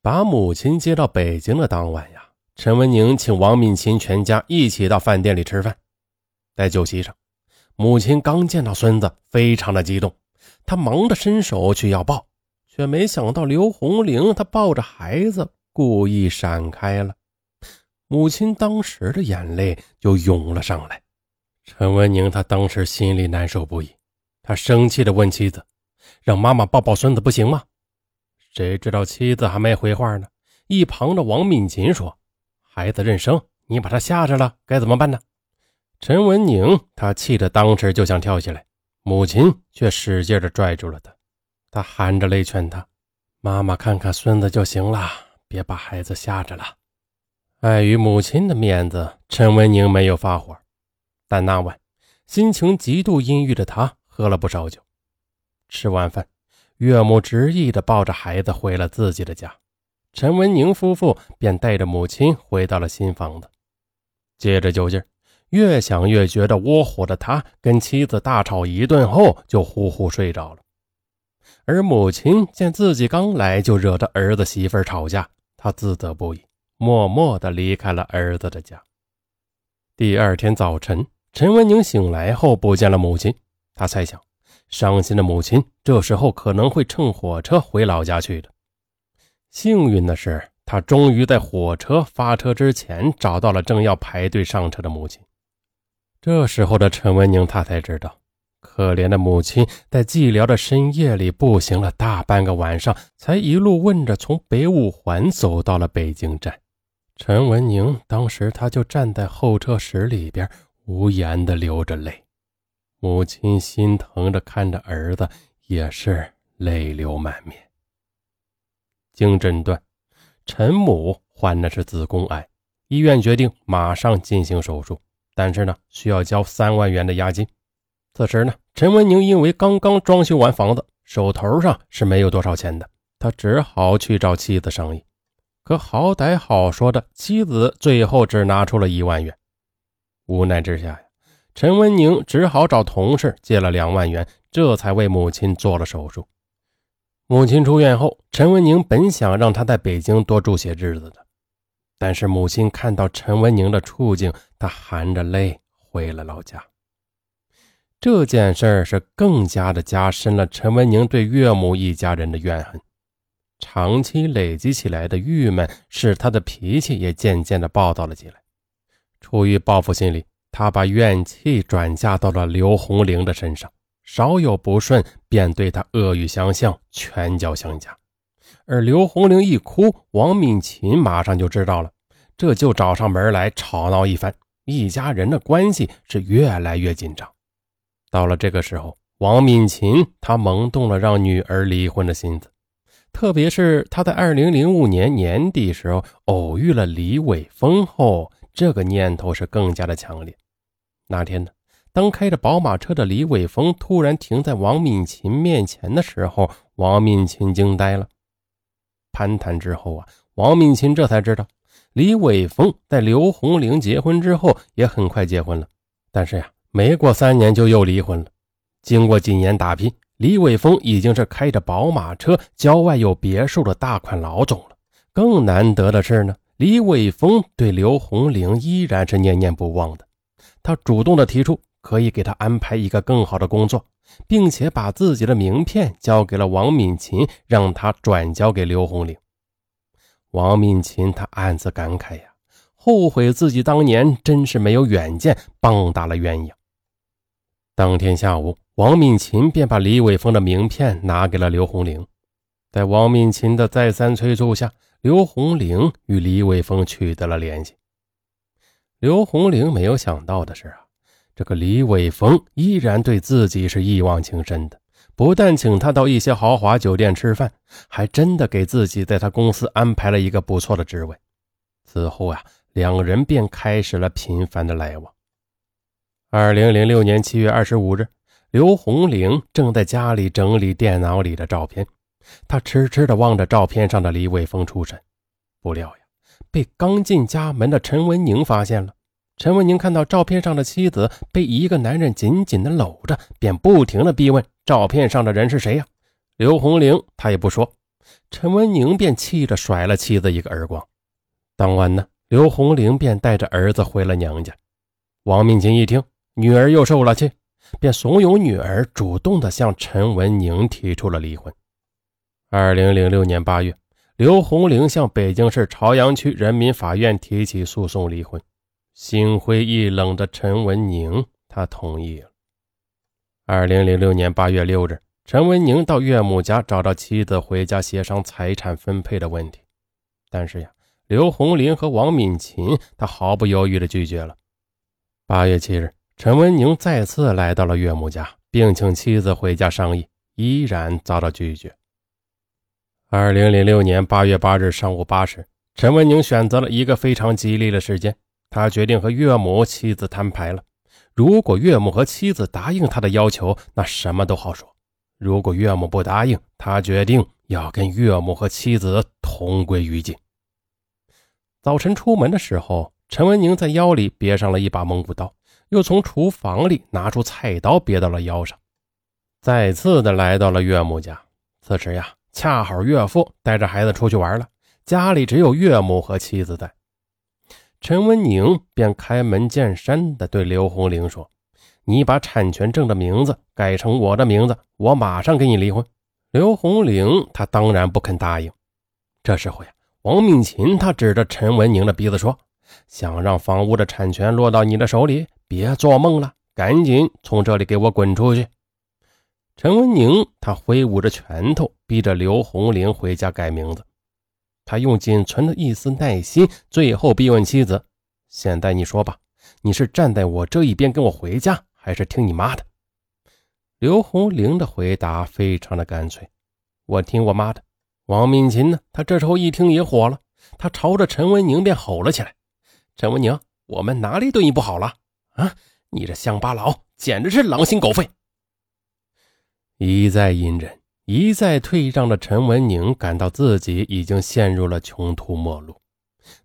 把母亲接到北京的当晚呀，陈文宁请王敏琴全家一起到饭店里吃饭。在酒席上，母亲刚见到孙子，非常的激动，她忙着伸手去要抱，却没想到刘红玲她抱着孩子故意闪开了。母亲当时的眼泪就涌了上来。陈文宁他当时心里难受不已，他生气地问妻子：“让妈妈抱抱孙子不行吗？”谁知道妻子还没回话呢，一旁的王敏琴说：“孩子认生，你把他吓着了，该怎么办呢？”陈文宁他气得当时就想跳起来，母亲却使劲地拽住了他，他含着泪劝他：“妈妈看看孙子就行了，别把孩子吓着了。”碍于母亲的面子，陈文宁没有发火。但那晚，心情极度阴郁的他喝了不少酒。吃完饭，岳母执意地抱着孩子回了自己的家，陈文宁夫妇便带着母亲回到了新房子。借着酒劲越想越觉得窝火的他，跟妻子大吵一顿后，就呼呼睡着了。而母亲见自己刚来就惹得儿子媳妇吵架，她自责不已，默默地离开了儿子的家。第二天早晨。陈文宁醒来后不见了母亲，他猜想，伤心的母亲这时候可能会乘火车回老家去的。幸运的是，他终于在火车发车之前找到了正要排队上车的母亲。这时候的陈文宁，他才知道，可怜的母亲在寂寥的深夜里步行了大半个晚上，才一路问着从北五环走到了北京站。陈文宁当时他就站在候车室里边。无言的流着泪，母亲心疼着看着儿子，也是泪流满面。经诊断，陈母患的是子宫癌，医院决定马上进行手术，但是呢，需要交三万元的押金。此时呢，陈文宁因为刚刚装修完房子，手头上是没有多少钱的，他只好去找妻子商议。可好歹好说的，妻子最后只拿出了一万元。无奈之下呀，陈文宁只好找同事借了两万元，这才为母亲做了手术。母亲出院后，陈文宁本想让她在北京多住些日子的，但是母亲看到陈文宁的处境，她含着泪回了老家。这件事儿是更加的加深了陈文宁对岳母一家人的怨恨，长期累积起来的郁闷，使他的脾气也渐渐的暴躁了起来。出于报复心理，他把怨气转嫁到了刘红玲的身上，稍有不顺便对她恶语相向，拳脚相加。而刘红玲一哭，王敏琴马上就知道了，这就找上门来吵闹一番，一家人的关系是越来越紧张。到了这个时候，王敏琴她萌动了让女儿离婚的心思，特别是她在二零零五年年底时候偶遇了李伟峰后。这个念头是更加的强烈。那天呢，当开着宝马车的李伟峰突然停在王敏琴面前的时候，王敏琴惊呆了。攀谈之后啊，王敏琴这才知道，李伟峰在刘红玲结婚之后也很快结婚了，但是呀，没过三年就又离婚了。经过几年打拼，李伟峰已经是开着宝马车、郊外有别墅的大款老总了。更难得的是呢。李伟峰对刘红玲依然是念念不忘的，他主动的提出可以给他安排一个更好的工作，并且把自己的名片交给了王敏琴，让他转交给刘红玲。王敏琴他暗自感慨呀，后悔自己当年真是没有远见，棒打了鸳鸯。当天下午，王敏琴便把李伟峰的名片拿给了刘红玲，在王敏琴的再三催促下。刘红玲与李伟峰取得了联系。刘红玲没有想到的是啊，这个李伟峰依然对自己是一往情深的，不但请他到一些豪华酒店吃饭，还真的给自己在他公司安排了一个不错的职位。此后啊，两人便开始了频繁的来往。二零零六年七月二十五日，刘红玲正在家里整理电脑里的照片。她痴痴地望着照片上的李伟峰出神，不料呀，被刚进家门的陈文宁发现了。陈文宁看到照片上的妻子被一个男人紧紧的搂着，便不停的逼问：“照片上的人是谁呀？”刘红玲他也不说。陈文宁便气着甩了妻子一个耳光。当晚呢，刘红玲便带着儿子回了娘家。王敏琴一听女儿又受了气，便怂恿女儿主动的向陈文宁提出了离婚。二零零六年八月，刘红玲向北京市朝阳区人民法院提起诉讼离婚。心灰意冷的陈文宁，他同意了。二零零六年八月六日，陈文宁到岳母家找到妻子回家协商财产分配的问题，但是呀，刘红玲和王敏琴他毫不犹豫地拒绝了。八月七日，陈文宁再次来到了岳母家，并请妻子回家商议，依然遭到拒绝。二零零六年八月八日上午八时，陈文宁选择了一个非常吉利的时间，他决定和岳母、妻子摊牌了。如果岳母和妻子答应他的要求，那什么都好说；如果岳母不答应，他决定要跟岳母和妻子同归于尽。早晨出门的时候，陈文宁在腰里别上了一把蒙古刀，又从厨房里拿出菜刀别到了腰上，再次的来到了岳母家。此时呀。恰好岳父带着孩子出去玩了，家里只有岳母和妻子在。陈文宁便开门见山地对刘红玲说：“你把产权证的名字改成我的名字，我马上跟你离婚。”刘红玲她当然不肯答应。这时候呀，王敏琴她指着陈文宁的鼻子说：“想让房屋的产权落到你的手里，别做梦了，赶紧从这里给我滚出去！”陈文宁，他挥舞着拳头，逼着刘红玲回家改名字。他用仅存的一丝耐心，最后逼问妻子：“现在你说吧，你是站在我这一边跟我回家，还是听你妈的？”刘红玲的回答非常的干脆：“我听我妈的。”王敏琴呢？他这时候一听也火了，他朝着陈文宁便吼了起来：“陈文宁，我们哪里对你不好了？啊，你这乡巴佬，简直是狼心狗肺！”一再隐忍、一再退让的陈文宁感到自己已经陷入了穷途末路，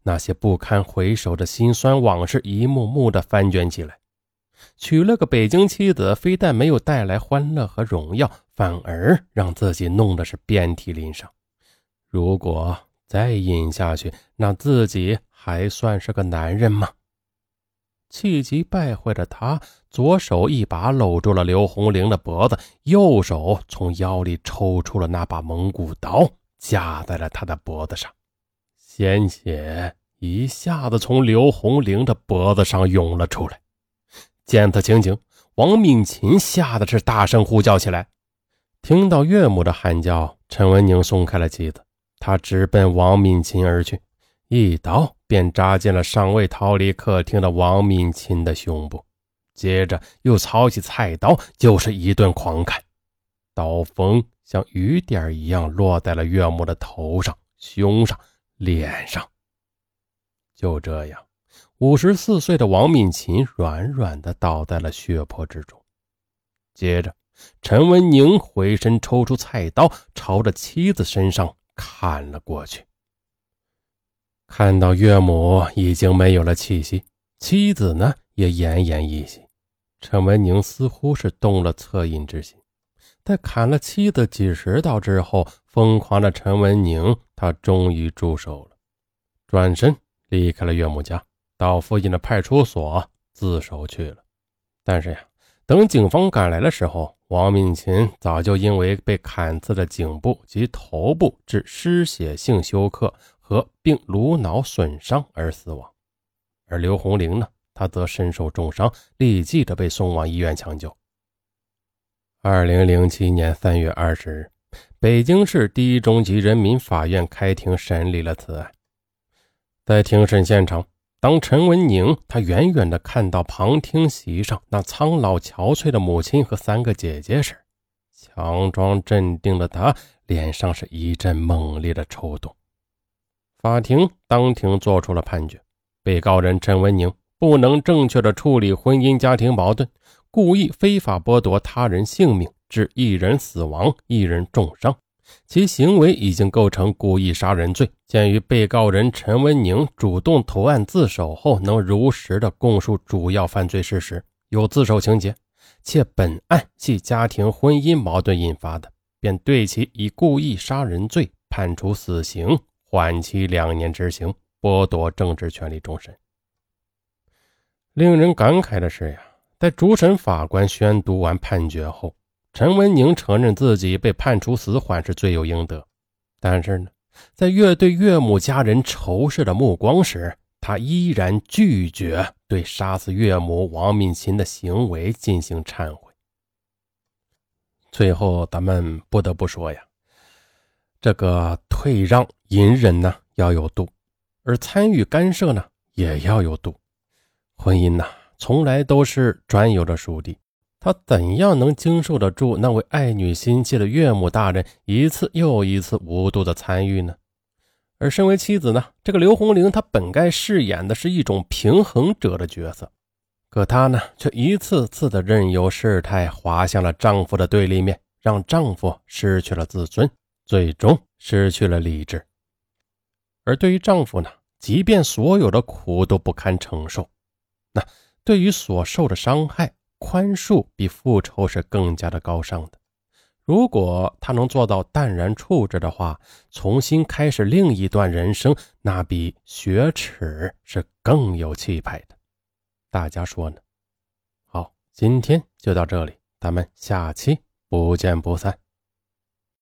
那些不堪回首的辛酸往事一幕幕的翻卷起来。娶了个北京妻子，非但没有带来欢乐和荣耀，反而让自己弄得是遍体鳞伤。如果再隐下去，那自己还算是个男人吗？气急败坏的他，左手一把搂住了刘红玲的脖子，右手从腰里抽出了那把蒙古刀，架在了他的脖子上。鲜血一下子从刘红玲的脖子上涌了出来。见此情景，王敏琴吓得是大声呼叫起来。听到岳母的喊叫，陈文宁松开了妻子，他直奔王敏琴而去。一刀便扎进了尚未逃离客厅的王敏琴的胸部，接着又操起菜刀，就是一顿狂砍。刀锋像雨点一样落在了岳母的头上、胸上、脸上。就这样，五十四岁的王敏琴软软的倒在了血泊之中。接着，陈文宁回身抽出菜刀，朝着妻子身上砍了过去。看到岳母已经没有了气息，妻子呢也奄奄一息，陈文宁似乎是动了恻隐之心，在砍了妻子几十刀之后，疯狂的陈文宁他终于住手了，转身离开了岳母家，到附近的派出所自首去了。但是呀，等警方赶来的时候，王敏琴早就因为被砍刺的颈部及头部致失血性休克。和并颅脑损伤而死亡，而刘红玲呢，她则身受重伤，立即的被送往医院抢救。二零零七年三月二十日，北京市第一中级人民法院开庭审理了此案。在庭审现场，当陈文宁他远远的看到旁听席上那苍老憔悴的母亲和三个姐姐时，强装镇定的他脸上是一阵猛烈的抽动。法庭当庭作出了判决：被告人陈文宁不能正确的处理婚姻家庭矛盾，故意非法剥夺他人性命，致一人死亡、一人重伤，其行为已经构成故意杀人罪。鉴于被告人陈文宁主动投案自首后，能如实的供述主要犯罪事实，有自首情节，且本案系家庭婚姻矛盾引发的，便对其以故意杀人罪。判处死刑，缓期两年执行，剥夺政治权利终身。令人感慨的是呀，在主审法官宣读完判决后，陈文宁承认自己被判处死缓是罪有应得，但是呢，在越对岳母家人仇视的目光时，他依然拒绝对杀死岳母王敏琴的行为进行忏悔。最后，咱们不得不说呀，这个退让、隐忍呢要有度，而参与干涉呢也要有度。婚姻呐，从来都是专有的属地，他怎样能经受得住那位爱女心切的岳母大人一次又一次无度的参与呢？而身为妻子呢，这个刘红玲她本该饰演的是一种平衡者的角色，可她呢，却一次次的任由事态滑向了丈夫的对立面，让丈夫失去了自尊，最终失去了理智。而对于丈夫呢，即便所有的苦都不堪承受。那对于所受的伤害，宽恕比复仇是更加的高尚的。如果他能做到淡然处置的话，重新开始另一段人生，那比雪耻是更有气派的。大家说呢？好，今天就到这里，咱们下期不见不散。